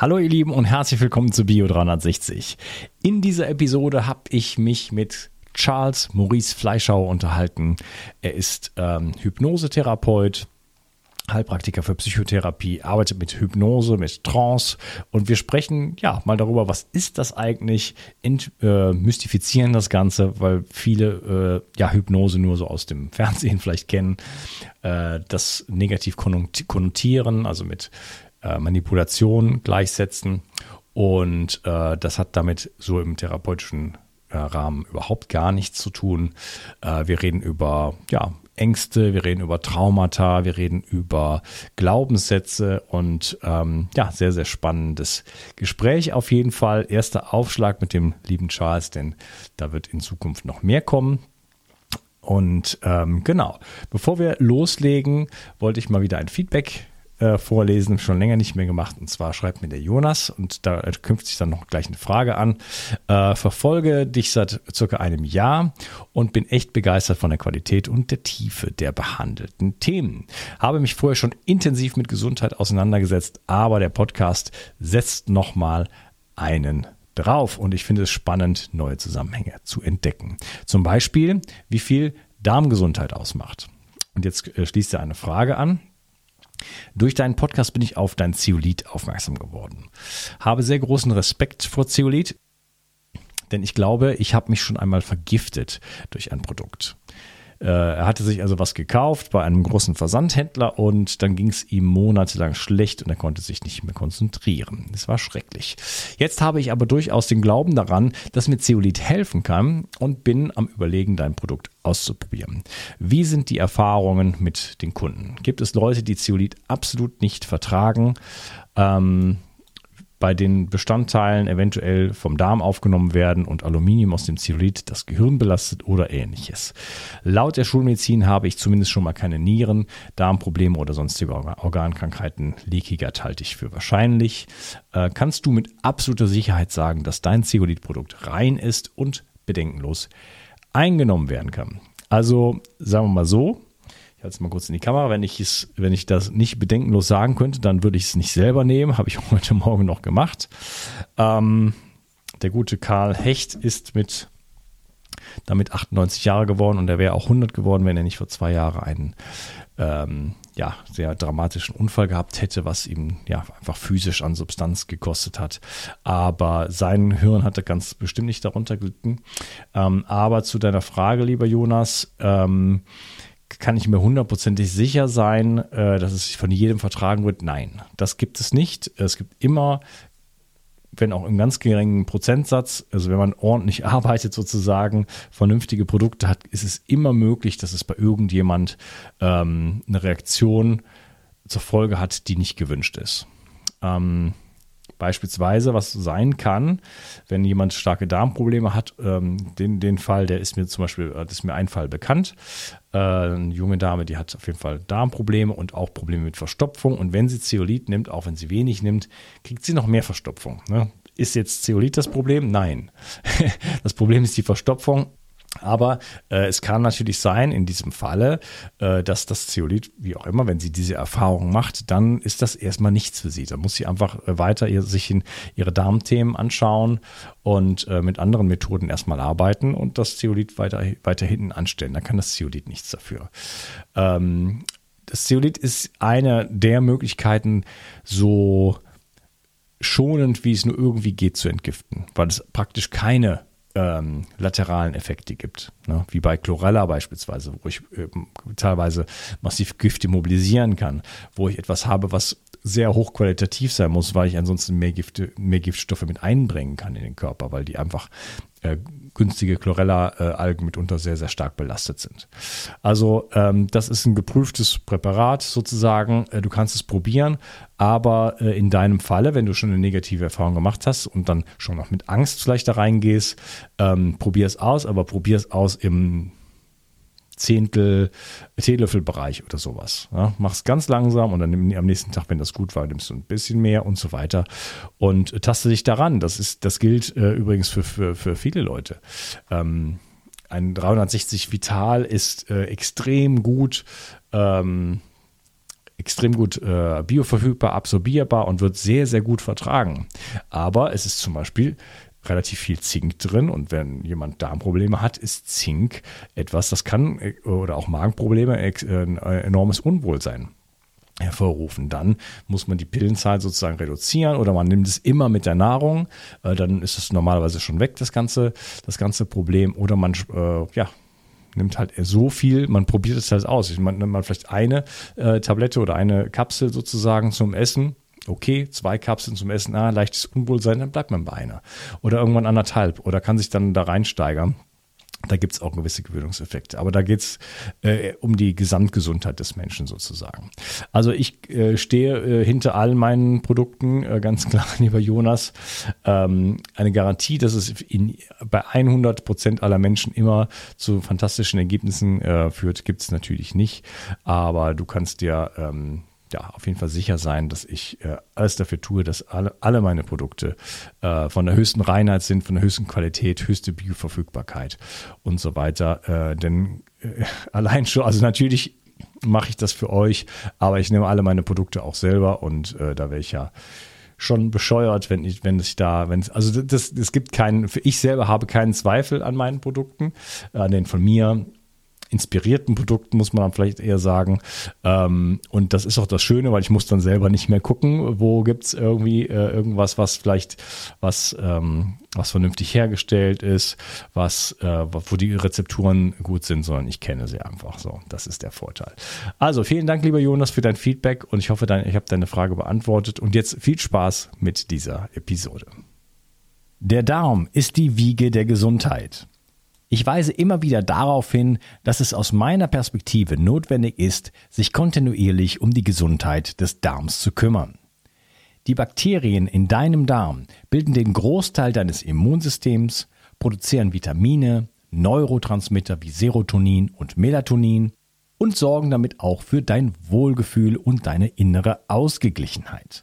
Hallo ihr Lieben und herzlich willkommen zu Bio 360. In dieser Episode habe ich mich mit Charles Maurice Fleischauer unterhalten. Er ist ähm, Hypnosetherapeut, Heilpraktiker für Psychotherapie, arbeitet mit Hypnose, mit Trance und wir sprechen ja mal darüber, was ist das eigentlich, Ent, äh, mystifizieren das Ganze, weil viele äh, ja Hypnose nur so aus dem Fernsehen vielleicht kennen, äh, das negativ konnotieren, also mit äh, Manipulation gleichsetzen. Und äh, das hat damit so im therapeutischen äh, Rahmen überhaupt gar nichts zu tun. Äh, wir reden über ja, Ängste, wir reden über Traumata, wir reden über Glaubenssätze und ähm, ja, sehr, sehr spannendes Gespräch auf jeden Fall. Erster Aufschlag mit dem lieben Charles, denn da wird in Zukunft noch mehr kommen. Und ähm, genau, bevor wir loslegen, wollte ich mal wieder ein Feedback äh, vorlesen, schon länger nicht mehr gemacht. Und zwar schreibt mir der Jonas und da knüpft sich dann noch gleich eine Frage an. Äh, verfolge dich seit circa einem Jahr und bin echt begeistert von der Qualität und der Tiefe der behandelten Themen. Habe mich vorher schon intensiv mit Gesundheit auseinandergesetzt, aber der Podcast setzt nochmal einen drauf und ich finde es spannend, neue Zusammenhänge zu entdecken. Zum Beispiel, wie viel Darmgesundheit ausmacht. Und jetzt äh, schließt er eine Frage an, durch deinen Podcast bin ich auf dein Zeolit aufmerksam geworden. Habe sehr großen Respekt vor Zeolit, denn ich glaube, ich habe mich schon einmal vergiftet durch ein Produkt. Äh, er hatte sich also was gekauft bei einem großen Versandhändler und dann ging es ihm monatelang schlecht und er konnte sich nicht mehr konzentrieren. Es war schrecklich. Jetzt habe ich aber durchaus den Glauben daran, dass mir Zeolit helfen kann und bin am Überlegen, dein Produkt auszuprobieren. Wie sind die Erfahrungen mit den Kunden? Gibt es Leute, die Zeolit absolut nicht vertragen? Ähm, bei den Bestandteilen eventuell vom Darm aufgenommen werden und Aluminium aus dem Zeolit das Gehirn belastet oder ähnliches. Laut der Schulmedizin habe ich zumindest schon mal keine Nieren, Darmprobleme oder sonstige Organkrankheiten. Leaky Gut halte ich für wahrscheinlich. Äh, kannst du mit absoluter Sicherheit sagen, dass dein Zeolit-Produkt rein ist und bedenkenlos eingenommen werden kann? Also sagen wir mal so, ich halte es mal kurz in die Kamera. Wenn ich es, wenn ich das nicht bedenkenlos sagen könnte, dann würde ich es nicht selber nehmen. Habe ich heute Morgen noch gemacht. Ähm, der gute Karl Hecht ist mit damit 98 Jahre geworden und er wäre auch 100 geworden, wenn er nicht vor zwei Jahren einen ähm, ja, sehr dramatischen Unfall gehabt hätte, was ihm ja einfach physisch an Substanz gekostet hat. Aber sein Hirn hatte ganz bestimmt nicht darunter gelitten. Ähm, aber zu deiner Frage, lieber Jonas, ähm, kann ich mir hundertprozentig sicher sein, äh, dass es von jedem vertragen wird? Nein, das gibt es nicht. Es gibt immer, wenn auch im ganz geringen Prozentsatz, also wenn man ordentlich arbeitet sozusagen, vernünftige Produkte hat, ist es immer möglich, dass es bei irgendjemand ähm, eine Reaktion zur Folge hat, die nicht gewünscht ist. Ähm, Beispielsweise, was sein kann, wenn jemand starke Darmprobleme hat, ähm, den, den Fall, der ist mir zum Beispiel, äh, das ist mir ein Fall bekannt. Äh, eine junge Dame, die hat auf jeden Fall Darmprobleme und auch Probleme mit Verstopfung. Und wenn sie Zeolit nimmt, auch wenn sie wenig nimmt, kriegt sie noch mehr Verstopfung. Ne? Ist jetzt Zeolit das Problem? Nein. das Problem ist die Verstopfung aber äh, es kann natürlich sein, in diesem Falle, äh, dass das Zeolit, wie auch immer, wenn sie diese Erfahrung macht, dann ist das erstmal nichts für sie. Dann muss sie einfach äh, weiter ihr, sich in ihre Darmthemen anschauen und äh, mit anderen Methoden erstmal arbeiten und das Zeolit weiter, weiter hinten anstellen. Da kann das Zeolit nichts dafür. Ähm, das Zeolit ist eine der Möglichkeiten, so schonend wie es nur irgendwie geht zu entgiften, weil es praktisch keine ähm, lateralen Effekte gibt. Ne? Wie bei Chlorella beispielsweise, wo ich äh, teilweise massiv Gifte mobilisieren kann, wo ich etwas habe, was sehr hochqualitativ sein muss, weil ich ansonsten mehr, Gifte, mehr Giftstoffe mit einbringen kann in den Körper, weil die einfach äh, günstige Chlorella-Algen mitunter sehr, sehr stark belastet sind. Also ähm, das ist ein geprüftes Präparat sozusagen. Äh, du kannst es probieren, aber äh, in deinem Falle, wenn du schon eine negative Erfahrung gemacht hast und dann schon noch mit Angst vielleicht da reingehst, ähm, probier es aus, aber probier es aus im Zehntel Teelöffelbereich oder sowas. Ja, mach's ganz langsam und dann am nächsten Tag, wenn das gut war, nimmst du ein bisschen mehr und so weiter und taste dich daran. Das ist, das gilt äh, übrigens für, für, für viele Leute. Ähm, ein 360 Vital ist äh, extrem gut. Ähm, extrem gut äh, bioverfügbar, absorbierbar und wird sehr, sehr gut vertragen. Aber es ist zum Beispiel relativ viel Zink drin und wenn jemand Darmprobleme hat, ist Zink etwas, das kann äh, oder auch Magenprobleme äh, ein enormes Unwohlsein hervorrufen. Dann muss man die Pillenzahl sozusagen reduzieren oder man nimmt es immer mit der Nahrung. Äh, dann ist es normalerweise schon weg, das ganze, das ganze Problem. Oder man äh, ja, nimmt halt so viel, man probiert es halt aus. Man nimmt man vielleicht eine äh, Tablette oder eine Kapsel sozusagen zum Essen. Okay, zwei Kapseln zum Essen, ah, leichtes Unwohlsein, dann bleibt man bei einer. Oder irgendwann anderthalb oder kann sich dann da reinsteigern. Da gibt es auch gewisse Gewöhnungseffekte. Aber da geht es äh, um die Gesamtgesundheit des Menschen sozusagen. Also ich äh, stehe äh, hinter all meinen Produkten, äh, ganz klar, lieber Jonas. Ähm, eine Garantie, dass es in, bei 100 Prozent aller Menschen immer zu fantastischen Ergebnissen äh, führt, gibt es natürlich nicht. Aber du kannst dir ähm, ja, auf jeden Fall sicher sein, dass ich äh, alles dafür tue, dass alle, alle meine Produkte äh, von der höchsten Reinheit sind, von der höchsten Qualität, höchste Bioverfügbarkeit und so weiter. Äh, denn äh, allein schon, also natürlich mache ich das für euch, aber ich nehme alle meine Produkte auch selber und äh, da wäre ich ja schon bescheuert, wenn ich, wenn ich da, wenn es, also das, es gibt keinen, ich selber habe keinen Zweifel an meinen Produkten, an den von mir inspirierten Produkten, muss man dann vielleicht eher sagen. Ähm, und das ist auch das Schöne, weil ich muss dann selber nicht mehr gucken, wo gibt's irgendwie äh, irgendwas, was vielleicht, was, ähm, was vernünftig hergestellt ist, was, äh, wo die Rezepturen gut sind, sondern ich kenne sie einfach so. Das ist der Vorteil. Also vielen Dank, lieber Jonas, für dein Feedback und ich hoffe, dein, ich habe deine Frage beantwortet. Und jetzt viel Spaß mit dieser Episode. Der Darm ist die Wiege der Gesundheit. Ich weise immer wieder darauf hin, dass es aus meiner Perspektive notwendig ist, sich kontinuierlich um die Gesundheit des Darms zu kümmern. Die Bakterien in deinem Darm bilden den Großteil deines Immunsystems, produzieren Vitamine, Neurotransmitter wie Serotonin und Melatonin und sorgen damit auch für dein Wohlgefühl und deine innere Ausgeglichenheit.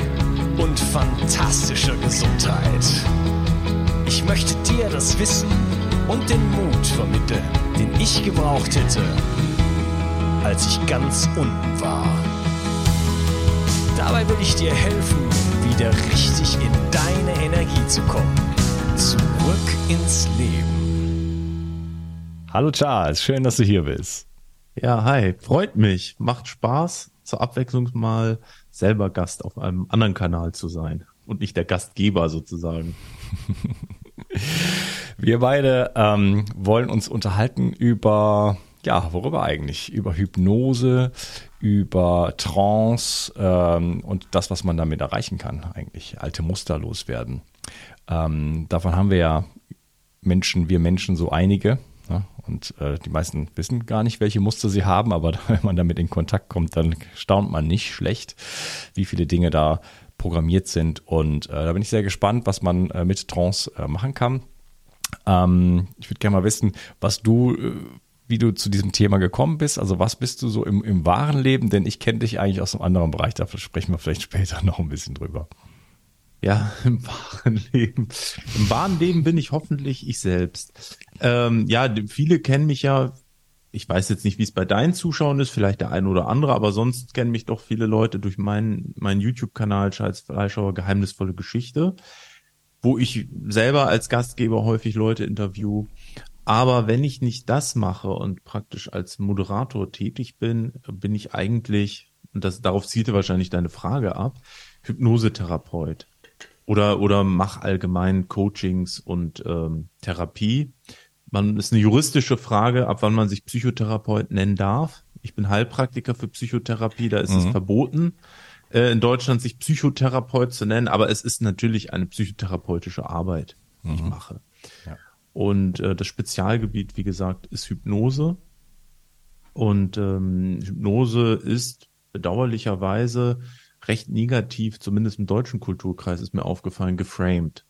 und fantastischer Gesundheit. Ich möchte dir das Wissen und den Mut vermitteln, den ich gebraucht hätte, als ich ganz unten war. Dabei will ich dir helfen, wieder richtig in deine Energie zu kommen. Zurück ins Leben. Hallo Charles, schön, dass du hier bist. Ja, hi, freut mich, macht Spaß, zur Abwechslung mal selber Gast auf einem anderen Kanal zu sein und nicht der Gastgeber sozusagen. Wir beide ähm, wollen uns unterhalten über, ja, worüber eigentlich? Über Hypnose, über Trance ähm, und das, was man damit erreichen kann, eigentlich alte Muster loswerden. Ähm, davon haben wir ja Menschen, wir Menschen so einige. Und äh, die meisten wissen gar nicht, welche Muster sie haben, aber wenn man damit in Kontakt kommt, dann staunt man nicht schlecht, wie viele Dinge da programmiert sind. Und äh, da bin ich sehr gespannt, was man äh, mit Trance äh, machen kann. Ähm, ich würde gerne mal wissen, was du, äh, wie du zu diesem Thema gekommen bist. Also was bist du so im, im wahren Leben? Denn ich kenne dich eigentlich aus einem anderen Bereich. Da sprechen wir vielleicht später noch ein bisschen drüber. Ja, im wahren Leben. Im wahren Leben bin ich hoffentlich ich selbst. Ähm, ja, viele kennen mich ja. Ich weiß jetzt nicht, wie es bei deinen Zuschauern ist, vielleicht der eine oder andere, aber sonst kennen mich doch viele Leute durch meinen, meinen YouTube-Kanal Charles Fleischauer Geheimnisvolle Geschichte, wo ich selber als Gastgeber häufig Leute interview. Aber wenn ich nicht das mache und praktisch als Moderator tätig bin, bin ich eigentlich, und das, darauf zielte wahrscheinlich deine Frage ab, Hypnosetherapeut oder, oder mach allgemein Coachings und ähm, Therapie. Man ist eine juristische Frage, ab wann man sich Psychotherapeut nennen darf. Ich bin Heilpraktiker für Psychotherapie, da ist mhm. es verboten, äh, in Deutschland sich Psychotherapeut zu nennen, aber es ist natürlich eine psychotherapeutische Arbeit, die mhm. ich mache. Ja. Und äh, das Spezialgebiet, wie gesagt, ist Hypnose. Und ähm, Hypnose ist bedauerlicherweise recht negativ, zumindest im deutschen Kulturkreis ist mir aufgefallen, geframed.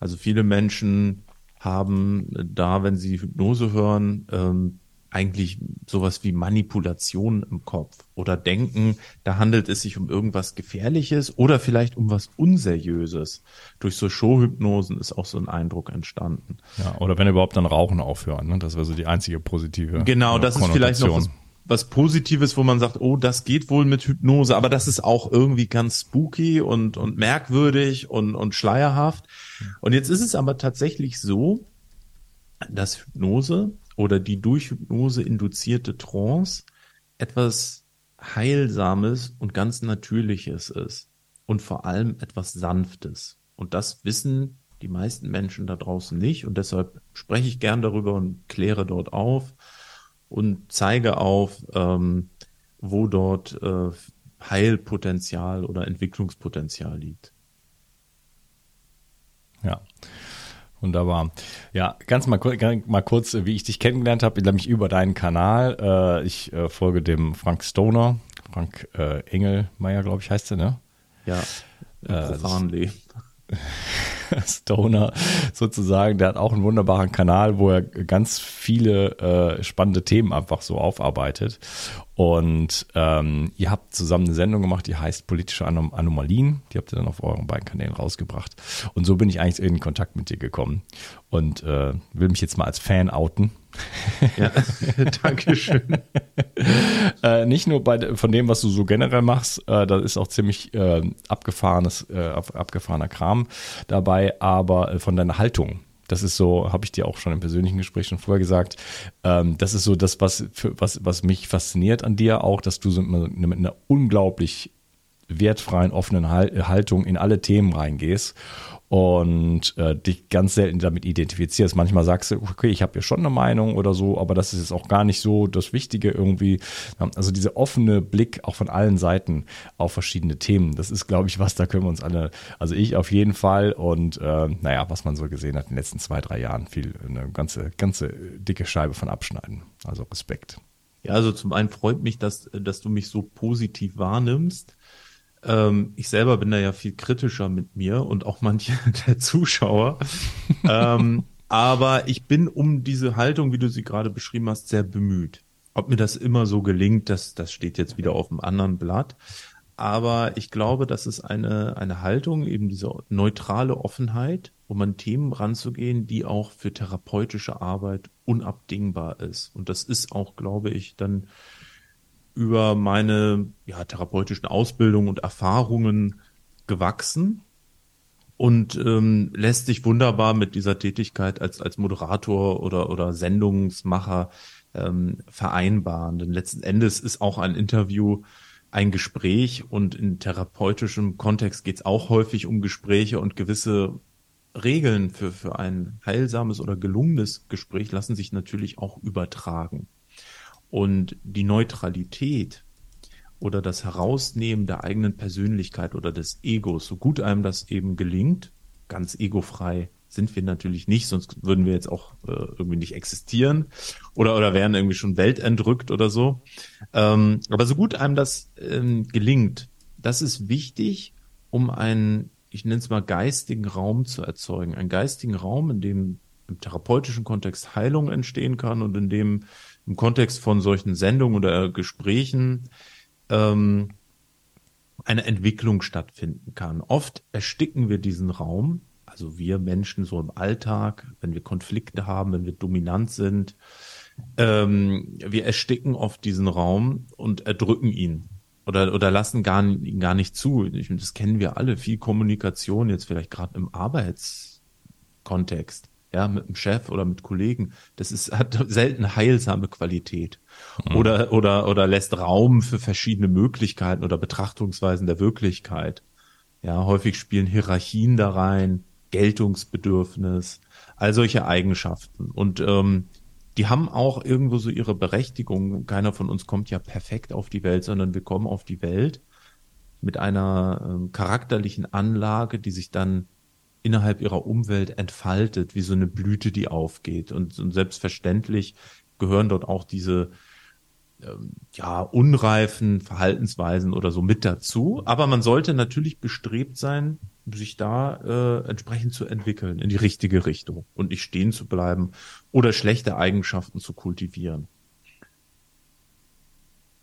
Also viele Menschen haben da, wenn sie Hypnose hören, ähm, eigentlich sowas wie Manipulation im Kopf oder denken, da handelt es sich um irgendwas Gefährliches oder vielleicht um was Unseriöses. Durch so Showhypnosen ist auch so ein Eindruck entstanden. Ja, oder wenn überhaupt dann Rauchen aufhören, ne? das wäre so die einzige positive. Genau, das ist vielleicht noch was, was Positives, wo man sagt, oh, das geht wohl mit Hypnose, aber das ist auch irgendwie ganz spooky und, und merkwürdig und, und schleierhaft. Und jetzt ist es aber tatsächlich so, dass Hypnose oder die durch Hypnose induzierte Trance etwas Heilsames und ganz Natürliches ist und vor allem etwas Sanftes. Und das wissen die meisten Menschen da draußen nicht und deshalb spreche ich gern darüber und kläre dort auf und zeige auf, ähm, wo dort äh, Heilpotenzial oder Entwicklungspotenzial liegt. Ja. Wunderbar. Ja, ganz mal, mal kurz, wie ich dich kennengelernt habe, nämlich über deinen Kanal. Äh, ich äh, folge dem Frank Stoner, Frank äh, Engelmeier, glaube ich, heißt er, ne? Ja, profanly. Stoner sozusagen, der hat auch einen wunderbaren Kanal, wo er ganz viele äh, spannende Themen einfach so aufarbeitet. Und ähm, ihr habt zusammen eine Sendung gemacht, die heißt Politische Anom Anomalien. Die habt ihr dann auf euren beiden Kanälen rausgebracht. Und so bin ich eigentlich in Kontakt mit dir gekommen und äh, will mich jetzt mal als Fan outen. Ja, danke schön. äh, nicht nur bei, von dem, was du so generell machst, äh, da ist auch ziemlich äh, abgefahrenes, äh, abgefahrener Kram dabei, aber äh, von deiner Haltung. Das ist so, habe ich dir auch schon im persönlichen Gespräch schon vorher gesagt. Ähm, das ist so das, was, für, was, was mich fasziniert an dir auch, dass du so mit einer unglaublich wertfreien, offenen Haltung in alle Themen reingehst und äh, dich ganz selten damit identifizierst. Manchmal sagst du, okay, ich habe hier schon eine Meinung oder so, aber das ist jetzt auch gar nicht so das Wichtige irgendwie. Also dieser offene Blick auch von allen Seiten auf verschiedene Themen, das ist, glaube ich, was, da können wir uns alle, also ich auf jeden Fall und äh, naja, was man so gesehen hat in den letzten zwei, drei Jahren, viel, eine ganze, ganze dicke Scheibe von abschneiden. Also Respekt. Ja, also zum einen freut mich, dass, dass du mich so positiv wahrnimmst. Ähm, ich selber bin da ja viel kritischer mit mir und auch manche der Zuschauer. ähm, aber ich bin um diese Haltung, wie du sie gerade beschrieben hast, sehr bemüht. Ob mir das immer so gelingt, das, das steht jetzt wieder auf einem anderen Blatt. Aber ich glaube, das ist eine, eine Haltung, eben diese neutrale Offenheit, um an Themen ranzugehen, die auch für therapeutische Arbeit unabdingbar ist. Und das ist auch, glaube ich, dann über meine ja, therapeutischen Ausbildungen und Erfahrungen gewachsen und ähm, lässt sich wunderbar mit dieser Tätigkeit als, als Moderator oder, oder Sendungsmacher ähm, vereinbaren. Denn letzten Endes ist auch ein Interview ein Gespräch und in therapeutischem Kontext geht es auch häufig um Gespräche und gewisse Regeln für, für ein heilsames oder gelungenes Gespräch lassen sich natürlich auch übertragen. Und die Neutralität oder das Herausnehmen der eigenen Persönlichkeit oder des Egos, so gut einem das eben gelingt, ganz egofrei sind wir natürlich nicht, sonst würden wir jetzt auch äh, irgendwie nicht existieren oder, oder wären irgendwie schon weltentrückt oder so. Ähm, aber so gut einem das ähm, gelingt, das ist wichtig, um einen, ich nenne es mal, geistigen Raum zu erzeugen. Einen geistigen Raum, in dem im therapeutischen Kontext Heilung entstehen kann und in dem im Kontext von solchen Sendungen oder Gesprächen ähm, eine Entwicklung stattfinden kann. Oft ersticken wir diesen Raum, also wir Menschen so im Alltag, wenn wir Konflikte haben, wenn wir dominant sind, ähm, wir ersticken oft diesen Raum und erdrücken ihn oder, oder lassen gar, gar nicht zu. Ich, das kennen wir alle, viel Kommunikation jetzt vielleicht gerade im Arbeitskontext ja, mit dem Chef oder mit Kollegen, das ist, hat selten heilsame Qualität. Mhm. Oder, oder, oder lässt Raum für verschiedene Möglichkeiten oder Betrachtungsweisen der Wirklichkeit. Ja, häufig spielen Hierarchien da rein, Geltungsbedürfnis, all solche Eigenschaften. Und ähm, die haben auch irgendwo so ihre Berechtigung. Keiner von uns kommt ja perfekt auf die Welt, sondern wir kommen auf die Welt mit einer ähm, charakterlichen Anlage, die sich dann innerhalb ihrer Umwelt entfaltet, wie so eine Blüte, die aufgeht. Und, und selbstverständlich gehören dort auch diese ähm, ja, unreifen Verhaltensweisen oder so mit dazu. Aber man sollte natürlich bestrebt sein, sich da äh, entsprechend zu entwickeln in die richtige Richtung und nicht stehen zu bleiben oder schlechte Eigenschaften zu kultivieren.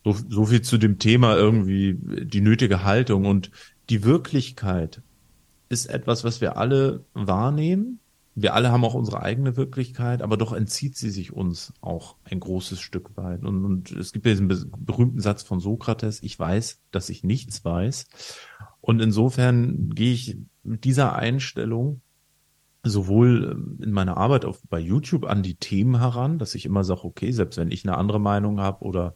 So, so viel zu dem Thema irgendwie die nötige Haltung und die Wirklichkeit ist etwas, was wir alle wahrnehmen. Wir alle haben auch unsere eigene Wirklichkeit, aber doch entzieht sie sich uns auch ein großes Stück weit. Und, und es gibt ja diesen berühmten Satz von Sokrates, ich weiß, dass ich nichts weiß. Und insofern gehe ich mit dieser Einstellung sowohl ähm, in meiner Arbeit auf, bei YouTube an die Themen heran, dass ich immer sage, okay, selbst wenn ich eine andere Meinung habe oder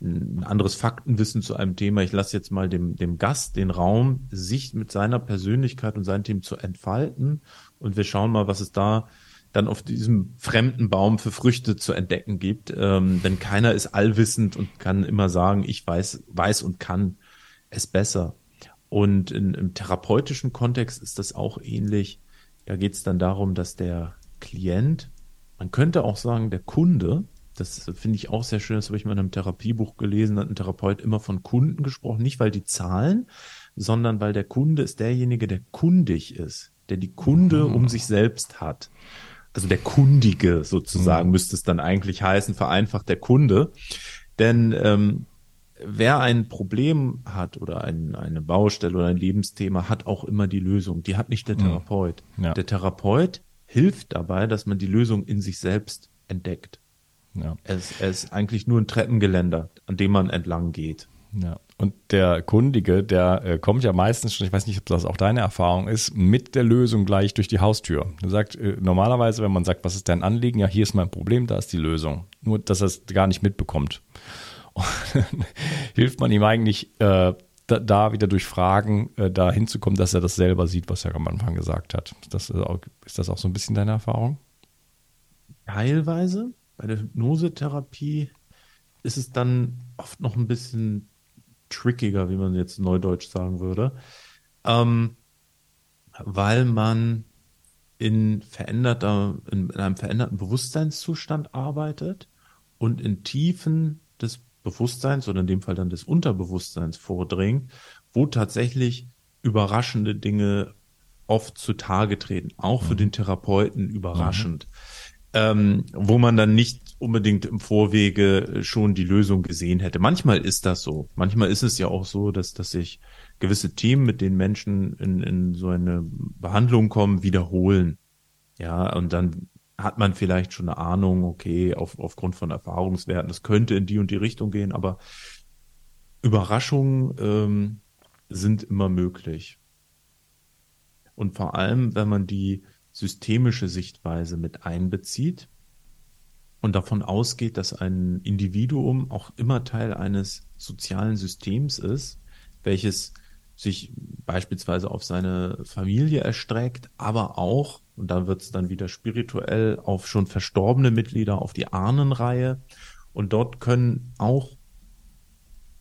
ein anderes Faktenwissen zu einem Thema. Ich lasse jetzt mal dem, dem Gast den Raum, sich mit seiner Persönlichkeit und seinen Themen zu entfalten. Und wir schauen mal, was es da dann auf diesem fremden Baum für Früchte zu entdecken gibt. Ähm, denn keiner ist allwissend und kann immer sagen, ich weiß, weiß und kann es besser. Und in, im therapeutischen Kontext ist das auch ähnlich. Da geht es dann darum, dass der Klient, man könnte auch sagen, der Kunde, das finde ich auch sehr schön, das habe ich mal in einem Therapiebuch gelesen, hat ein Therapeut immer von Kunden gesprochen, nicht weil die zahlen, sondern weil der Kunde ist derjenige, der kundig ist, der die Kunde mhm. um sich selbst hat. Also der Kundige sozusagen mhm. müsste es dann eigentlich heißen, vereinfacht der Kunde. Denn ähm, wer ein Problem hat oder ein, eine Baustelle oder ein Lebensthema, hat auch immer die Lösung. Die hat nicht der mhm. Therapeut. Ja. Der Therapeut hilft dabei, dass man die Lösung in sich selbst entdeckt. Ja. Es, es ist eigentlich nur ein Treppengeländer, an dem man entlang geht. Ja. Und der Kundige, der äh, kommt ja meistens schon, ich weiß nicht, ob das auch deine Erfahrung ist, mit der Lösung gleich durch die Haustür. Du sagst, äh, normalerweise, wenn man sagt, was ist dein Anliegen? Ja, hier ist mein Problem, da ist die Lösung. Nur, dass er es gar nicht mitbekommt. hilft man ihm eigentlich äh, da, da, wieder durch Fragen äh, da hinzukommen, dass er das selber sieht, was er am Anfang gesagt hat. Ist das, auch, ist das auch so ein bisschen deine Erfahrung? Teilweise bei der Hypnosetherapie ist es dann oft noch ein bisschen trickiger, wie man jetzt neudeutsch sagen würde, ähm, weil man in veränderter, in, in einem veränderten Bewusstseinszustand arbeitet und in Tiefen des Bewusstseins oder in dem Fall dann des Unterbewusstseins vordringt, wo tatsächlich überraschende Dinge oft zutage treten, auch für mhm. den Therapeuten überraschend. Mhm ähm, wo man dann nicht unbedingt im Vorwege schon die Lösung gesehen hätte. Manchmal ist das so. Manchmal ist es ja auch so, dass, dass sich gewisse Themen, mit denen Menschen in, in so eine Behandlung kommen, wiederholen. Ja, und dann hat man vielleicht schon eine Ahnung, okay, auf, aufgrund von Erfahrungswerten, es könnte in die und die Richtung gehen, aber Überraschungen ähm, sind immer möglich. Und vor allem, wenn man die systemische Sichtweise mit einbezieht und davon ausgeht, dass ein Individuum auch immer Teil eines sozialen Systems ist, welches sich beispielsweise auf seine Familie erstreckt, aber auch, und da wird es dann wieder spirituell, auf schon verstorbene Mitglieder, auf die Ahnenreihe. Und dort können auch,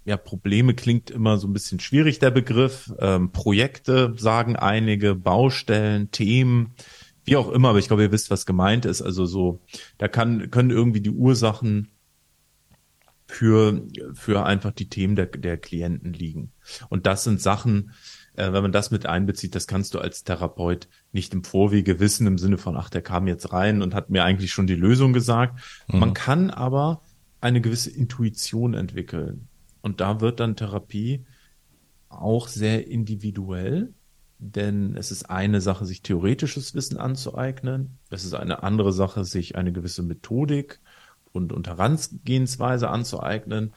ja, Probleme klingt immer so ein bisschen schwierig, der Begriff, ähm, Projekte sagen einige, Baustellen, Themen, wie auch immer, aber ich glaube, ihr wisst, was gemeint ist. Also so, da kann, können irgendwie die Ursachen für, für einfach die Themen der, der Klienten liegen. Und das sind Sachen, äh, wenn man das mit einbezieht, das kannst du als Therapeut nicht im Vorwege wissen, im Sinne von, ach, der kam jetzt rein und hat mir eigentlich schon die Lösung gesagt. Mhm. Man kann aber eine gewisse Intuition entwickeln. Und da wird dann Therapie auch sehr individuell denn es ist eine Sache, sich theoretisches Wissen anzueignen. Es ist eine andere Sache, sich eine gewisse Methodik und, und Herangehensweise anzueignen.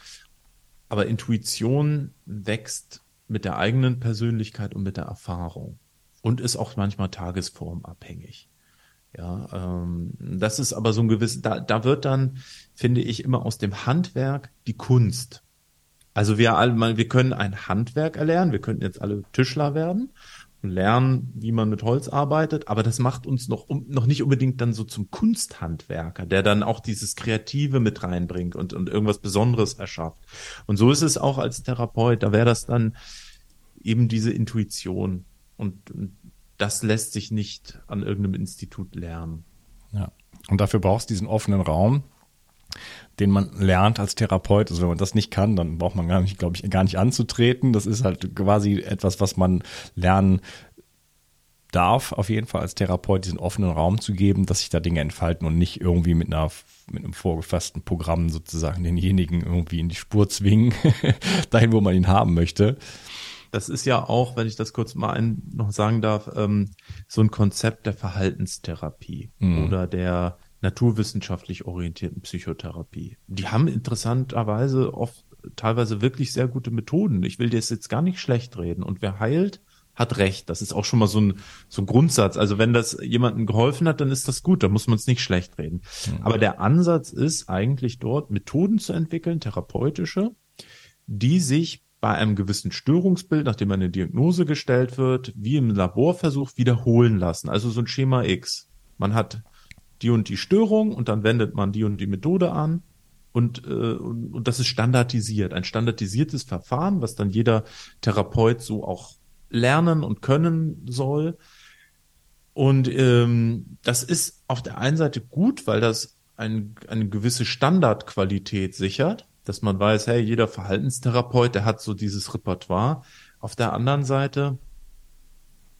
Aber Intuition wächst mit der eigenen Persönlichkeit und mit der Erfahrung und ist auch manchmal tagesformabhängig. Ja, ähm, das ist aber so ein gewisses, da, da wird dann, finde ich, immer aus dem Handwerk die Kunst. Also wir alle, wir können ein Handwerk erlernen, wir könnten jetzt alle Tischler werden und lernen, wie man mit Holz arbeitet, aber das macht uns noch, noch nicht unbedingt dann so zum Kunsthandwerker, der dann auch dieses Kreative mit reinbringt und, und irgendwas Besonderes erschafft. Und so ist es auch als Therapeut, da wäre das dann eben diese Intuition und, und das lässt sich nicht an irgendeinem Institut lernen. Ja. Und dafür brauchst du diesen offenen Raum, den man lernt als Therapeut. Also wenn man das nicht kann, dann braucht man gar nicht, glaube ich, gar nicht anzutreten. Das ist halt quasi etwas, was man lernen darf, auf jeden Fall als Therapeut diesen offenen Raum zu geben, dass sich da Dinge entfalten und nicht irgendwie mit einer mit einem vorgefassten Programm sozusagen denjenigen irgendwie in die Spur zwingen, dahin, wo man ihn haben möchte. Das ist ja auch, wenn ich das kurz mal ein, noch sagen darf, ähm, so ein Konzept der Verhaltenstherapie mhm. oder der naturwissenschaftlich orientierten Psychotherapie. Die haben interessanterweise oft teilweise wirklich sehr gute Methoden. Ich will dir das jetzt gar nicht schlecht reden. Und wer heilt, hat recht. Das ist auch schon mal so ein, so ein Grundsatz. Also wenn das jemandem geholfen hat, dann ist das gut. Da muss man es nicht schlecht reden. Mhm. Aber der Ansatz ist eigentlich dort, Methoden zu entwickeln, therapeutische, die sich bei einem gewissen Störungsbild, nachdem eine Diagnose gestellt wird, wie im Laborversuch wiederholen lassen. Also so ein Schema X. Man hat die und die Störung und dann wendet man die und die Methode an. Und, äh, und, und das ist standardisiert, ein standardisiertes Verfahren, was dann jeder Therapeut so auch lernen und können soll. Und ähm, das ist auf der einen Seite gut, weil das ein, eine gewisse Standardqualität sichert, dass man weiß, hey, jeder Verhaltenstherapeut, der hat so dieses Repertoire. Auf der anderen Seite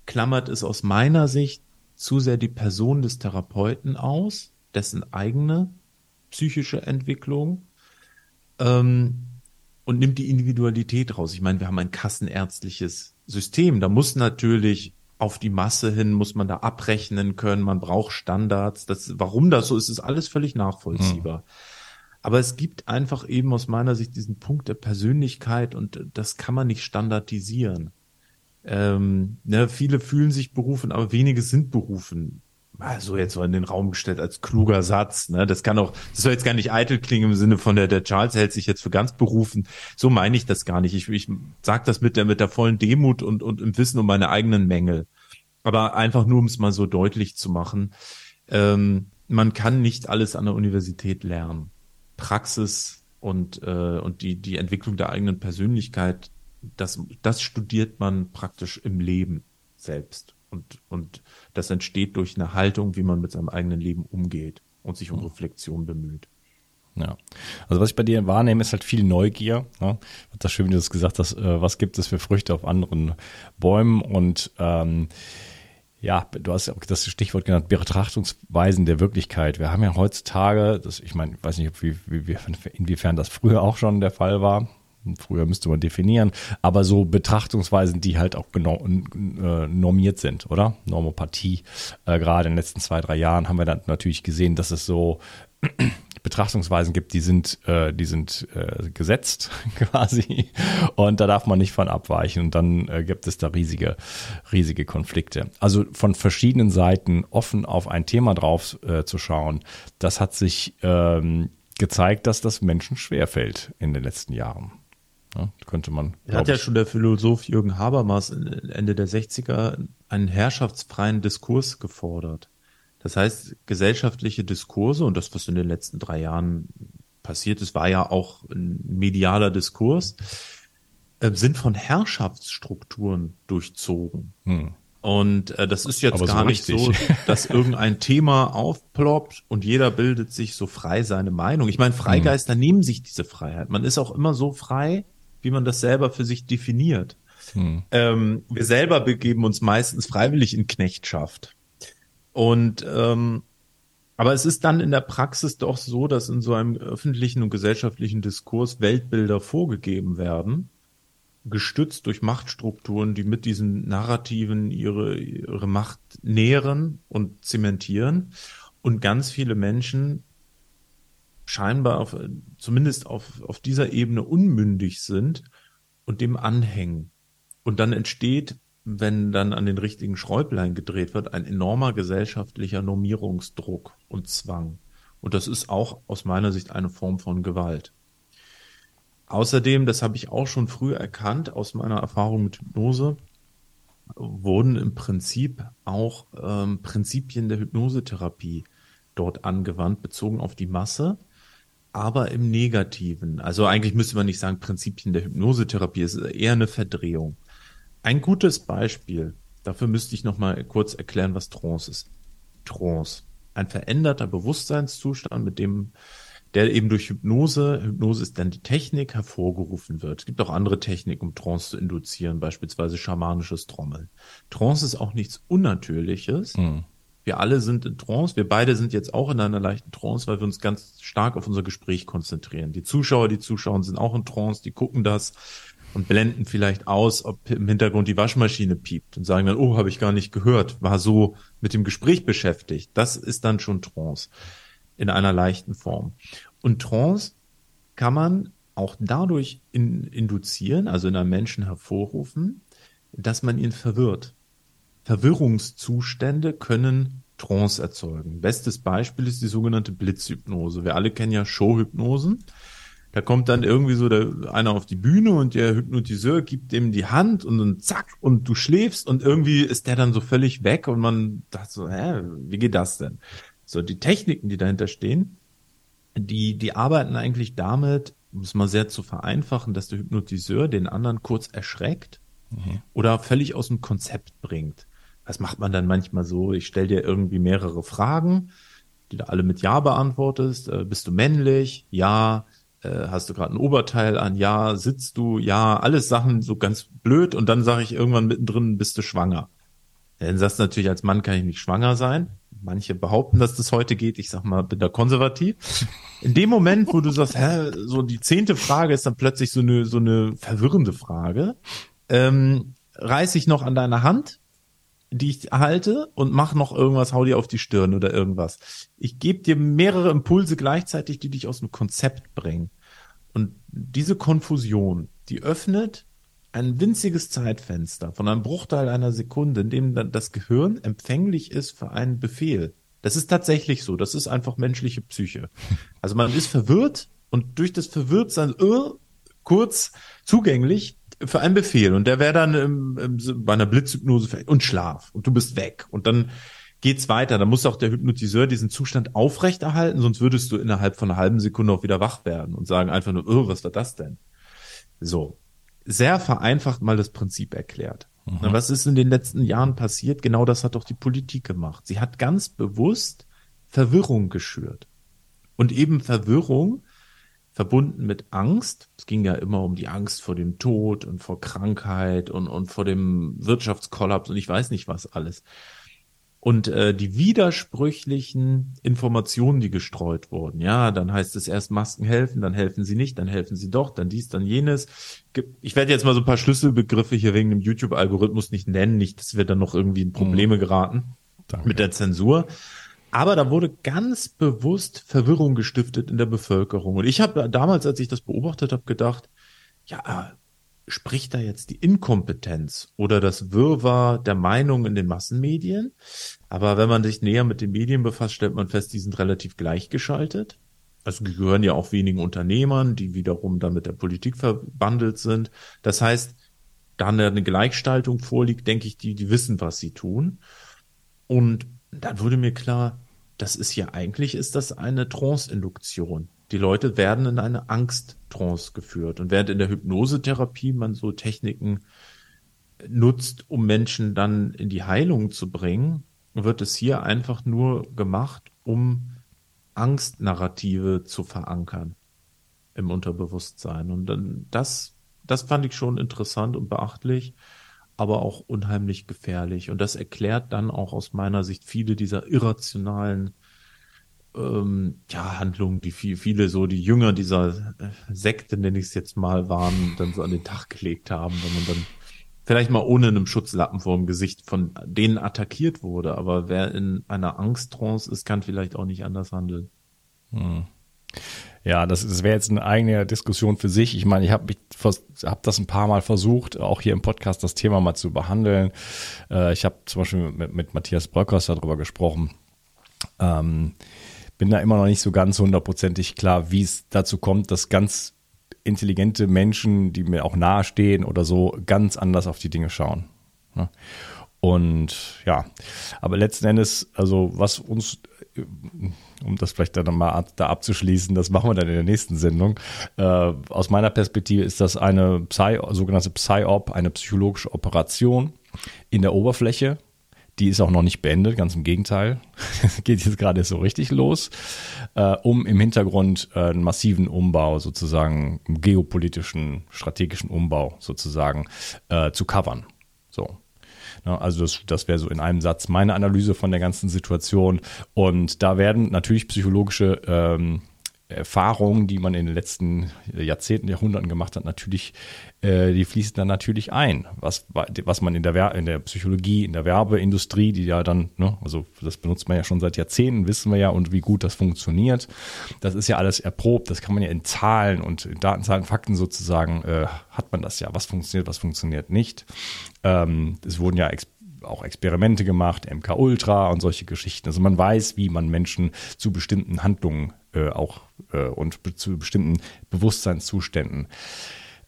klammert es aus meiner Sicht zu sehr die Person des Therapeuten aus, dessen eigene psychische Entwicklung ähm, und nimmt die Individualität raus. Ich meine, wir haben ein kassenärztliches System. Da muss natürlich auf die Masse hin, muss man da abrechnen können, man braucht Standards. Das, warum das so ist, ist alles völlig nachvollziehbar. Hm. Aber es gibt einfach eben aus meiner Sicht diesen Punkt der Persönlichkeit und das kann man nicht standardisieren ähm, ne, viele fühlen sich berufen, aber wenige sind berufen. Also jetzt so in den Raum gestellt als kluger Satz. Ne? Das kann auch, das soll jetzt gar nicht eitel klingen im Sinne von der, der Charles hält sich jetzt für ganz berufen. So meine ich das gar nicht. Ich, ich sage das mit der, mit der vollen Demut und, und im Wissen um meine eigenen Mängel. Aber einfach nur, um es mal so deutlich zu machen. Ähm, man kann nicht alles an der Universität lernen. Praxis und, äh, und die, die Entwicklung der eigenen Persönlichkeit, das, das studiert man praktisch im Leben selbst. Und, und das entsteht durch eine Haltung, wie man mit seinem eigenen Leben umgeht und sich um mhm. Reflexion bemüht. Ja, also was ich bei dir wahrnehme, ist halt viel Neugier. Ne? Das schön, wie du es gesagt hast, äh, was gibt es für Früchte auf anderen Bäumen und ähm, ja, du hast ja auch das Stichwort genannt, Betrachtungsweisen der Wirklichkeit. Wir haben ja heutzutage, das, ich meine, ich weiß nicht, wie, wie, inwiefern das früher auch schon der Fall war, Früher müsste man definieren, aber so Betrachtungsweisen, die halt auch genau äh, normiert sind, oder? Normopathie. Äh, gerade in den letzten zwei, drei Jahren haben wir dann natürlich gesehen, dass es so Betrachtungsweisen gibt, die sind, äh, die sind äh, gesetzt quasi und da darf man nicht von abweichen und dann äh, gibt es da riesige, riesige Konflikte. Also von verschiedenen Seiten offen auf ein Thema drauf äh, zu schauen, das hat sich ähm, gezeigt, dass das Menschen schwerfällt in den letzten Jahren. Ja, könnte man. Hat ja schon der Philosoph Jürgen Habermas Ende der 60er einen herrschaftsfreien Diskurs gefordert. Das heißt, gesellschaftliche Diskurse und das, was in den letzten drei Jahren passiert ist, war ja auch ein medialer Diskurs, äh, sind von Herrschaftsstrukturen durchzogen. Hm. Und äh, das ist jetzt Aber gar so nicht so, dass irgendein Thema aufploppt und jeder bildet sich so frei seine Meinung. Ich meine, Freigeister hm. nehmen sich diese Freiheit. Man ist auch immer so frei, wie man das selber für sich definiert. Hm. Ähm, wir selber begeben uns meistens freiwillig in Knechtschaft. Und ähm, aber es ist dann in der Praxis doch so, dass in so einem öffentlichen und gesellschaftlichen Diskurs Weltbilder vorgegeben werden, gestützt durch Machtstrukturen, die mit diesen Narrativen ihre, ihre Macht nähren und zementieren. Und ganz viele Menschen scheinbar auf, zumindest auf, auf dieser Ebene unmündig sind und dem anhängen. Und dann entsteht, wenn dann an den richtigen Schräublein gedreht wird, ein enormer gesellschaftlicher Normierungsdruck und Zwang. Und das ist auch aus meiner Sicht eine Form von Gewalt. außerdem, das habe ich auch schon früh erkannt aus meiner Erfahrung mit Hypnose, wurden im Prinzip auch ähm, Prinzipien der Hypnosetherapie dort angewandt, bezogen auf die Masse, aber im Negativen. Also eigentlich müsste man nicht sagen Prinzipien der Hypnosetherapie, es ist eher eine Verdrehung. Ein gutes Beispiel, dafür müsste ich nochmal kurz erklären, was Trance ist. Trance, ein veränderter Bewusstseinszustand, mit dem der eben durch Hypnose, Hypnose ist dann die Technik, hervorgerufen wird. Es gibt auch andere Techniken, um Trance zu induzieren, beispielsweise schamanisches Trommeln. Trance ist auch nichts Unnatürliches. Mhm. Wir alle sind in Trance. Wir beide sind jetzt auch in einer leichten Trance, weil wir uns ganz stark auf unser Gespräch konzentrieren. Die Zuschauer, die Zuschauer sind auch in Trance, die gucken das und blenden vielleicht aus, ob im Hintergrund die Waschmaschine piept und sagen dann, oh, habe ich gar nicht gehört, war so mit dem Gespräch beschäftigt. Das ist dann schon Trance in einer leichten Form. Und Trance kann man auch dadurch in, induzieren, also in einem Menschen hervorrufen, dass man ihn verwirrt. Verwirrungszustände können Trance erzeugen. Bestes Beispiel ist die sogenannte Blitzhypnose. Wir alle kennen ja Showhypnosen. Da kommt dann irgendwie so der, einer auf die Bühne und der Hypnotiseur gibt dem die Hand und dann zack und du schläfst und irgendwie ist der dann so völlig weg und man dachte so, hä, wie geht das denn? So, die Techniken, die dahinter stehen, die, die arbeiten eigentlich damit, um es mal sehr zu vereinfachen, dass der Hypnotiseur den anderen kurz erschreckt mhm. oder völlig aus dem Konzept bringt. Das macht man dann manchmal so, ich stelle dir irgendwie mehrere Fragen, die du alle mit Ja beantwortest. Äh, bist du männlich? Ja. Äh, hast du gerade ein Oberteil an? Ja. Sitzt du? Ja. Alles Sachen so ganz blöd und dann sage ich irgendwann mittendrin, bist du schwanger? Dann sagst du natürlich, als Mann kann ich nicht schwanger sein. Manche behaupten, dass das heute geht. Ich sag mal, bin da konservativ. In dem Moment, wo du sagst, hä, so die zehnte Frage ist dann plötzlich so eine, so eine verwirrende Frage. Ähm, reiß ich noch an deiner Hand, die ich halte und mach noch irgendwas, hau dir auf die Stirn oder irgendwas. Ich gebe dir mehrere Impulse gleichzeitig, die dich aus dem Konzept bringen. Und diese Konfusion, die öffnet ein winziges Zeitfenster von einem Bruchteil einer Sekunde, in dem dann das Gehirn empfänglich ist für einen Befehl. Das ist tatsächlich so. Das ist einfach menschliche Psyche. Also man ist verwirrt und durch das Verwirrtsein äh, kurz zugänglich für einen Befehl. Und der wäre dann im, im, bei einer Blitzhypnose und Schlaf. Und du bist weg. Und dann geht's weiter. Da muss auch der Hypnotiseur diesen Zustand aufrechterhalten, sonst würdest du innerhalb von einer halben Sekunde auch wieder wach werden und sagen einfach nur, oh, was war das denn? So sehr vereinfacht mal das Prinzip erklärt. Mhm. Was ist in den letzten Jahren passiert? Genau das hat doch die Politik gemacht. Sie hat ganz bewusst Verwirrung geschürt. Und eben Verwirrung verbunden mit Angst. Es ging ja immer um die Angst vor dem Tod und vor Krankheit und, und vor dem Wirtschaftskollaps und ich weiß nicht was alles und äh, die widersprüchlichen Informationen, die gestreut wurden. Ja, dann heißt es erst Masken helfen, dann helfen sie nicht, dann helfen sie doch, dann dies, dann jenes. Ich werde jetzt mal so ein paar Schlüsselbegriffe hier wegen dem YouTube-Algorithmus nicht nennen, nicht, dass wir dann noch irgendwie in Probleme mhm. geraten Danke. mit der Zensur. Aber da wurde ganz bewusst Verwirrung gestiftet in der Bevölkerung. Und ich habe damals, als ich das beobachtet habe, gedacht, ja, spricht da jetzt die Inkompetenz oder das Wirrwarr der Meinung in den Massenmedien? Aber wenn man sich näher mit den Medien befasst, stellt man fest, die sind relativ gleichgeschaltet. Also gehören ja auch wenigen Unternehmern, die wiederum dann mit der Politik verbandelt sind. Das heißt, da eine Gleichstaltung vorliegt, denke ich, die, die wissen, was sie tun. Und dann wurde mir klar, das ist ja eigentlich, ist das eine Trance-Induktion. Die Leute werden in eine Angsttrance geführt. Und während in der Hypnosetherapie man so Techniken nutzt, um Menschen dann in die Heilung zu bringen, wird es hier einfach nur gemacht, um Angstnarrative zu verankern im Unterbewusstsein. Und dann das, das fand ich schon interessant und beachtlich, aber auch unheimlich gefährlich. Und das erklärt dann auch aus meiner Sicht viele dieser irrationalen ähm, ja, Handlungen, die viel, viele so die Jünger dieser äh, Sekte, nenne ich es jetzt mal, waren, dann so an den Tag gelegt haben, wenn man dann vielleicht mal ohne einem Schutzlappen vor dem Gesicht von denen attackiert wurde. Aber wer in einer Angsttrance ist, kann vielleicht auch nicht anders handeln. Hm. Ja, das, das wäre jetzt eine eigene Diskussion für sich. Ich meine, ich habe hab das ein paar Mal versucht, auch hier im Podcast das Thema mal zu behandeln. Äh, ich habe zum Beispiel mit, mit Matthias Bröckers darüber gesprochen. Ähm, bin da immer noch nicht so ganz hundertprozentig klar, wie es dazu kommt, dass ganz intelligente Menschen, die mir auch nahestehen oder so, ganz anders auf die Dinge schauen. Ne? Und ja, aber letzten Endes, also was uns, um das vielleicht dann mal da abzuschließen, das machen wir dann in der nächsten Sendung. Äh, aus meiner Perspektive ist das eine Psy, sogenannte Psy-Op, eine psychologische Operation in der Oberfläche. Die ist auch noch nicht beendet, ganz im Gegenteil. Geht jetzt gerade so richtig los, äh, um im Hintergrund äh, einen massiven Umbau, sozusagen, einen geopolitischen, strategischen Umbau sozusagen äh, zu covern. So. Ne, also das, das wäre so in einem Satz meine Analyse von der ganzen Situation. Und da werden natürlich psychologische ähm, Erfahrungen, die man in den letzten Jahrzehnten, Jahrhunderten gemacht hat, natürlich, äh, die fließen dann natürlich ein. Was, was man in der, in der Psychologie, in der Werbeindustrie, die ja dann, ne, also das benutzt man ja schon seit Jahrzehnten, wissen wir ja und wie gut das funktioniert. Das ist ja alles erprobt, das kann man ja in Zahlen und in Datenzahlen, Fakten sozusagen, äh, hat man das ja. Was funktioniert, was funktioniert nicht. Ähm, es wurden ja auch Experimente gemacht, MK Ultra und solche Geschichten. Also man weiß, wie man Menschen zu bestimmten Handlungen äh, auch äh, und zu bestimmten Bewusstseinszuständen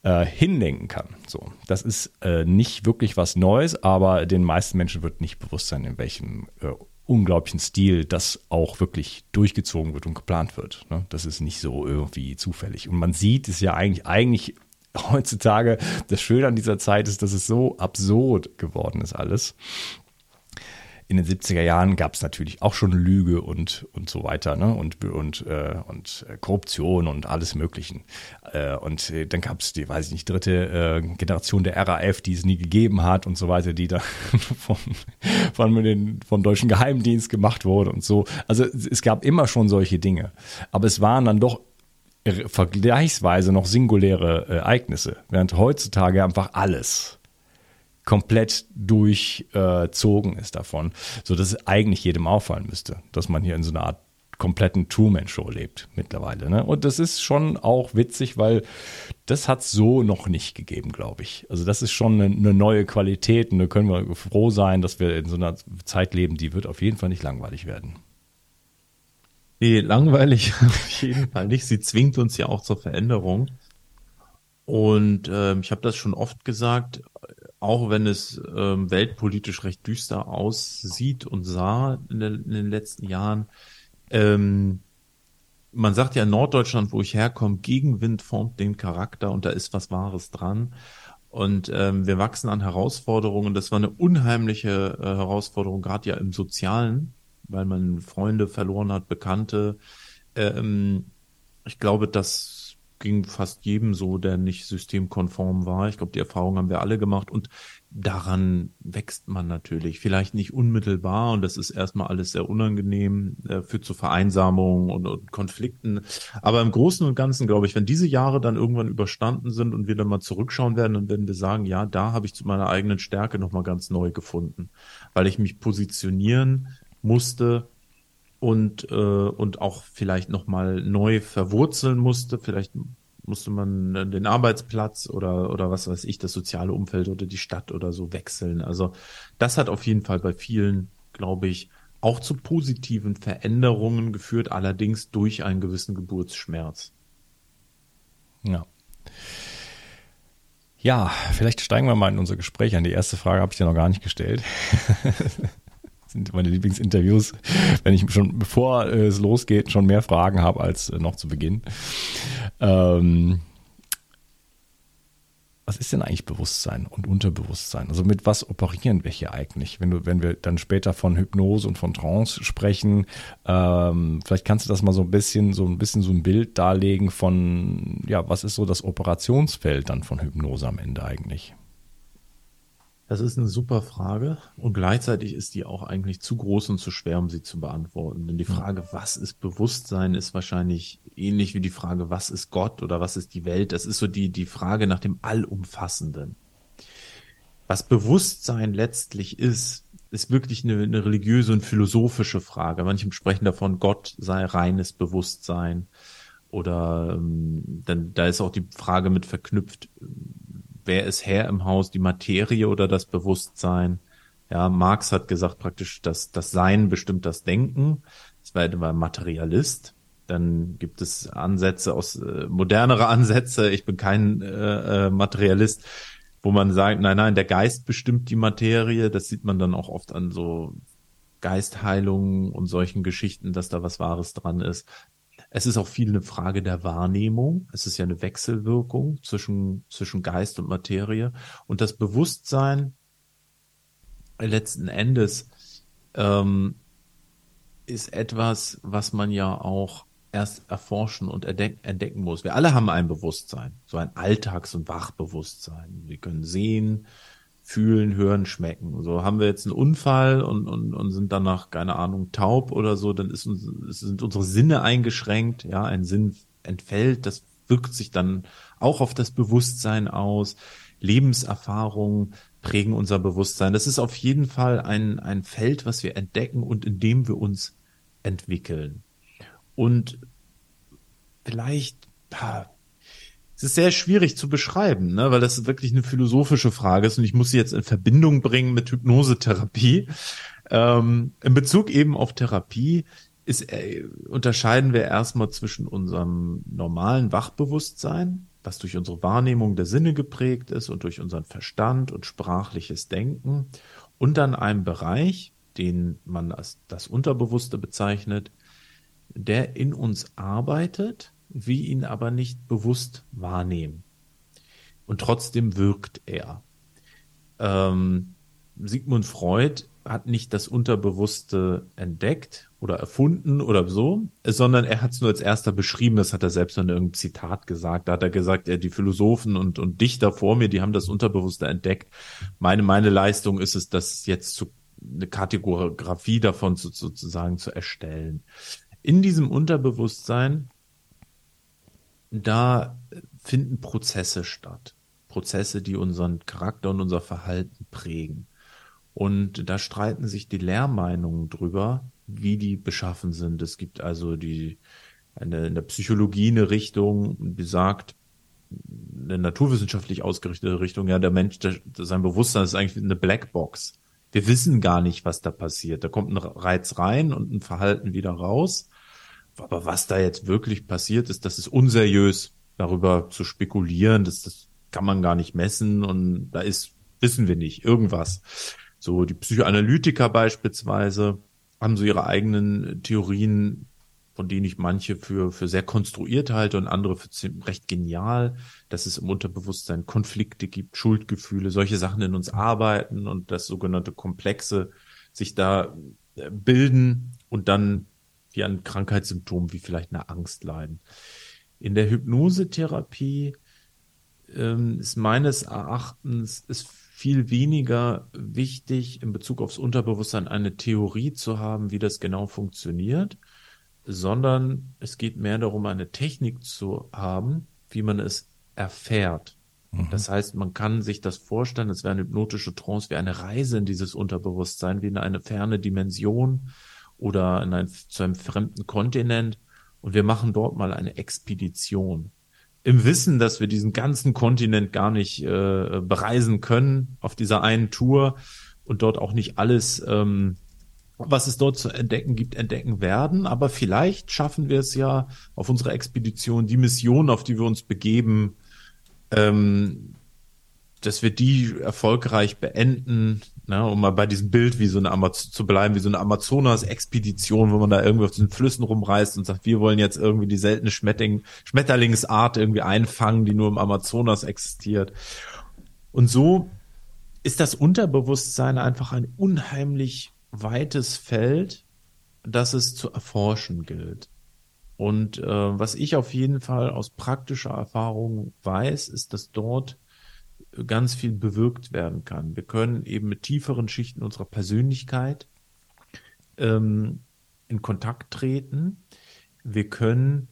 äh, hinlenken kann. So, das ist äh, nicht wirklich was Neues, aber den meisten Menschen wird nicht bewusst sein, in welchem äh, unglaublichen Stil das auch wirklich durchgezogen wird und geplant wird. Ne? Das ist nicht so irgendwie zufällig. Und man sieht es ja eigentlich, eigentlich heutzutage, das Schöne an dieser Zeit ist, dass es so absurd geworden ist alles. In den 70er Jahren gab es natürlich auch schon Lüge und, und so weiter, ne? Und, und, äh, und Korruption und alles Möglichen. Äh, und äh, dann gab es die, weiß ich nicht, dritte äh, Generation der RAF, die es nie gegeben hat und so weiter, die da von, von den, vom deutschen Geheimdienst gemacht wurde und so. Also es gab immer schon solche Dinge. Aber es waren dann doch vergleichsweise noch singuläre äh, Ereignisse, während heutzutage einfach alles komplett durchzogen äh, ist davon, so dass es eigentlich jedem auffallen müsste, dass man hier in so einer Art kompletten Truman-Show lebt mittlerweile. Ne? Und das ist schon auch witzig, weil das hat so noch nicht gegeben, glaube ich. Also das ist schon eine, eine, neue Qualität und da können wir froh sein, dass wir in so einer Zeit leben, die wird auf jeden Fall nicht langweilig werden. Nee, langweilig auf jeden Fall nicht. Sie zwingt uns ja auch zur Veränderung. Und ähm, ich habe das schon oft gesagt, auch wenn es ähm, weltpolitisch recht düster aussieht und sah in, der, in den letzten Jahren. Ähm, man sagt ja in Norddeutschland, wo ich herkomme, Gegenwind formt den Charakter und da ist was Wahres dran. Und ähm, wir wachsen an Herausforderungen. Das war eine unheimliche äh, Herausforderung, gerade ja im Sozialen weil man Freunde verloren hat, Bekannte. Ähm, ich glaube, das ging fast jedem so, der nicht systemkonform war. Ich glaube, die Erfahrung haben wir alle gemacht und daran wächst man natürlich. Vielleicht nicht unmittelbar und das ist erstmal alles sehr unangenehm, äh, führt zu Vereinsamung und, und Konflikten. Aber im Großen und Ganzen glaube ich, wenn diese Jahre dann irgendwann überstanden sind und wir dann mal zurückschauen werden, dann werden wir sagen, ja, da habe ich zu meiner eigenen Stärke nochmal ganz neu gefunden, weil ich mich positionieren musste und, äh, und auch vielleicht nochmal neu verwurzeln musste. Vielleicht musste man den Arbeitsplatz oder, oder was weiß ich, das soziale Umfeld oder die Stadt oder so wechseln. Also das hat auf jeden Fall bei vielen, glaube ich, auch zu positiven Veränderungen geführt, allerdings durch einen gewissen Geburtsschmerz. Ja. Ja, vielleicht steigen wir mal in unser Gespräch an. Die erste Frage habe ich dir noch gar nicht gestellt. sind meine Lieblingsinterviews, wenn ich schon, bevor es losgeht, schon mehr Fragen habe als noch zu Beginn. Ähm, was ist denn eigentlich Bewusstsein und Unterbewusstsein? Also mit was operieren wir hier eigentlich? Wenn, du, wenn wir dann später von Hypnose und von Trance sprechen, ähm, vielleicht kannst du das mal so ein bisschen, so ein bisschen so ein Bild darlegen von, ja, was ist so das Operationsfeld dann von Hypnose am Ende eigentlich? Das ist eine super Frage und gleichzeitig ist die auch eigentlich zu groß und zu schwer, um sie zu beantworten. Denn die Frage, was ist Bewusstsein, ist wahrscheinlich ähnlich wie die Frage, was ist Gott oder was ist die Welt. Das ist so die, die Frage nach dem Allumfassenden. Was Bewusstsein letztlich ist, ist wirklich eine, eine religiöse und philosophische Frage. Manche sprechen davon, Gott sei reines Bewusstsein. Oder ähm, dann da ist auch die Frage mit verknüpft, wer ist Herr im Haus, die Materie oder das Bewusstsein? Ja, Marx hat gesagt praktisch, dass das Sein bestimmt das Denken. Das war, war Materialist. Dann gibt es Ansätze aus äh, modernere Ansätze. Ich bin kein äh, äh, Materialist, wo man sagt, nein, nein, der Geist bestimmt die Materie. Das sieht man dann auch oft an so Geistheilungen und solchen Geschichten, dass da was Wahres dran ist. Es ist auch viel eine Frage der Wahrnehmung. Es ist ja eine Wechselwirkung zwischen, zwischen Geist und Materie. Und das Bewusstsein letzten Endes ähm, ist etwas, was man ja auch erst erforschen und entdecken muss. Wir alle haben ein Bewusstsein, so ein Alltags- und Wachbewusstsein. Wir können sehen, fühlen, hören, schmecken. So haben wir jetzt einen Unfall und, und, und sind danach, keine Ahnung, taub oder so, dann ist uns, sind unsere Sinne eingeschränkt, ja, ein Sinn entfällt, das wirkt sich dann auch auf das Bewusstsein aus. Lebenserfahrungen prägen unser Bewusstsein. Das ist auf jeden Fall ein, ein Feld, was wir entdecken und in dem wir uns entwickeln. Und vielleicht, es ist sehr schwierig zu beschreiben, ne, weil das wirklich eine philosophische Frage ist und ich muss sie jetzt in Verbindung bringen mit Hypnosetherapie. Ähm, in Bezug eben auf Therapie ist, äh, unterscheiden wir erstmal zwischen unserem normalen Wachbewusstsein, was durch unsere Wahrnehmung der Sinne geprägt ist und durch unseren Verstand und sprachliches Denken und dann einem Bereich, den man als das Unterbewusste bezeichnet, der in uns arbeitet wir ihn aber nicht bewusst wahrnehmen. Und trotzdem wirkt er. Ähm, Sigmund Freud hat nicht das Unterbewusste entdeckt oder erfunden oder so, sondern er hat es nur als erster beschrieben. Das hat er selbst in irgendeinem Zitat gesagt. Da hat er gesagt, ja, die Philosophen und, und Dichter vor mir, die haben das Unterbewusste entdeckt. Meine, meine Leistung ist es, das jetzt zu, eine Kategorie davon zu, sozusagen zu erstellen. In diesem Unterbewusstsein da finden Prozesse statt. Prozesse, die unseren Charakter und unser Verhalten prägen. Und da streiten sich die Lehrmeinungen drüber, wie die beschaffen sind. Es gibt also die, eine, in der Psychologie eine Richtung, die sagt, eine naturwissenschaftlich ausgerichtete Richtung, ja, der Mensch, der, sein Bewusstsein ist eigentlich eine Blackbox. Wir wissen gar nicht, was da passiert. Da kommt ein Reiz rein und ein Verhalten wieder raus. Aber was da jetzt wirklich passiert ist, das ist unseriös, darüber zu spekulieren. Das, das kann man gar nicht messen und da ist, wissen wir nicht, irgendwas. So, die Psychoanalytiker beispielsweise haben so ihre eigenen Theorien, von denen ich manche für, für sehr konstruiert halte und andere für recht genial, dass es im Unterbewusstsein Konflikte gibt, Schuldgefühle, solche Sachen in uns arbeiten und das sogenannte Komplexe sich da äh, bilden und dann die an Krankheitssymptomen wie vielleicht einer Angst leiden. In der Hypnosetherapie ähm, ist meines Erachtens ist viel weniger wichtig in Bezug aufs Unterbewusstsein eine Theorie zu haben, wie das genau funktioniert, sondern es geht mehr darum, eine Technik zu haben, wie man es erfährt. Mhm. Das heißt, man kann sich das vorstellen, es wäre eine hypnotische Trance, wie eine Reise in dieses Unterbewusstsein, wie in eine ferne Dimension, oder in ein, zu einem fremden Kontinent und wir machen dort mal eine Expedition. Im Wissen, dass wir diesen ganzen Kontinent gar nicht äh, bereisen können auf dieser einen Tour und dort auch nicht alles, ähm, was es dort zu entdecken gibt, entdecken werden. Aber vielleicht schaffen wir es ja auf unserer Expedition, die Mission, auf die wir uns begeben, ähm, dass wir die erfolgreich beenden, ne, um mal bei diesem Bild wie so eine Amaz zu bleiben, wie so eine Amazonas-Expedition, wo man da irgendwie auf diesen Flüssen rumreist und sagt, wir wollen jetzt irgendwie die seltene Schmetting Schmetterlingsart irgendwie einfangen, die nur im Amazonas existiert. Und so ist das Unterbewusstsein einfach ein unheimlich weites Feld, das es zu erforschen gilt. Und äh, was ich auf jeden Fall aus praktischer Erfahrung weiß, ist, dass dort ganz viel bewirkt werden kann. Wir können eben mit tieferen Schichten unserer Persönlichkeit ähm, in Kontakt treten. Wir können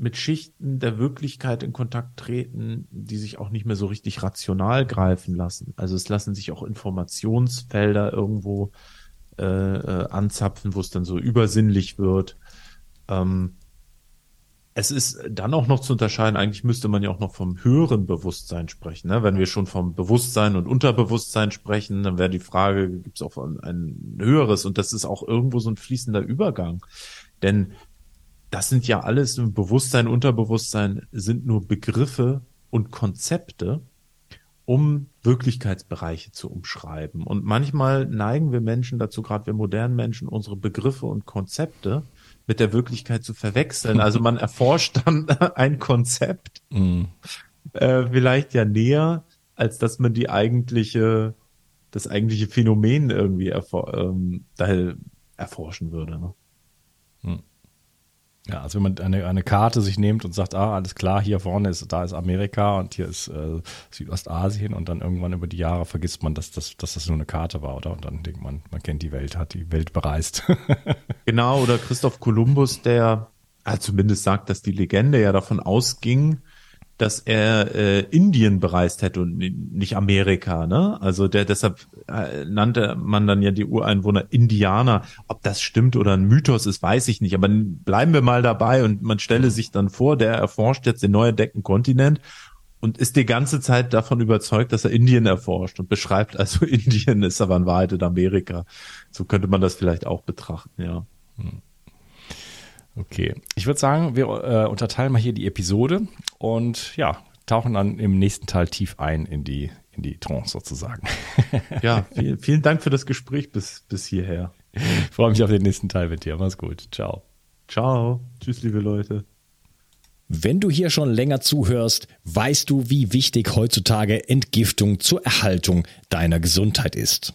mit Schichten der Wirklichkeit in Kontakt treten, die sich auch nicht mehr so richtig rational greifen lassen. Also es lassen sich auch Informationsfelder irgendwo äh, äh, anzapfen, wo es dann so übersinnlich wird. Ähm, es ist dann auch noch zu unterscheiden, eigentlich müsste man ja auch noch vom höheren Bewusstsein sprechen. Ne? Wenn wir schon vom Bewusstsein und Unterbewusstsein sprechen, dann wäre die Frage, gibt es auch ein, höheres? Und das ist auch irgendwo so ein fließender Übergang. Denn das sind ja alles Bewusstsein, Unterbewusstsein sind nur Begriffe und Konzepte, um Wirklichkeitsbereiche zu umschreiben. Und manchmal neigen wir Menschen dazu, gerade wir modernen Menschen, unsere Begriffe und Konzepte mit der Wirklichkeit zu verwechseln. Also man erforscht dann ein Konzept mm. äh, vielleicht ja näher, als dass man die eigentliche, das eigentliche Phänomen irgendwie erfor ähm, daher erforschen würde. Ne? Ja, also wenn man eine, eine Karte sich nimmt und sagt, ah, alles klar, hier vorne ist, da ist Amerika und hier ist äh, Südostasien und dann irgendwann über die Jahre vergisst man, dass das, dass das nur eine Karte war, oder? Und dann denkt man, man kennt die Welt, hat die Welt bereist. genau, oder Christoph Kolumbus, der äh, zumindest sagt, dass die Legende ja davon ausging, dass er äh, Indien bereist hätte und nicht Amerika, ne? Also der deshalb äh, nannte man dann ja die Ureinwohner Indianer. Ob das stimmt oder ein Mythos ist, weiß ich nicht. Aber bleiben wir mal dabei und man stelle sich dann vor, der erforscht jetzt den neu entdeckten Kontinent und ist die ganze Zeit davon überzeugt, dass er Indien erforscht und beschreibt also Indien ist aber in Wahrheit in Amerika. So könnte man das vielleicht auch betrachten, ja. Hm. Okay, ich würde sagen, wir äh, unterteilen mal hier die Episode und ja, tauchen dann im nächsten Teil tief ein in die, in die Trance sozusagen. ja, vielen, vielen Dank für das Gespräch bis, bis hierher. Ich freue mich auf den nächsten Teil mit dir. Mach's gut. Ciao. Ciao. Tschüss, liebe Leute. Wenn du hier schon länger zuhörst, weißt du, wie wichtig heutzutage Entgiftung zur Erhaltung deiner Gesundheit ist.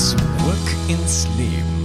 Zurück ins Leben.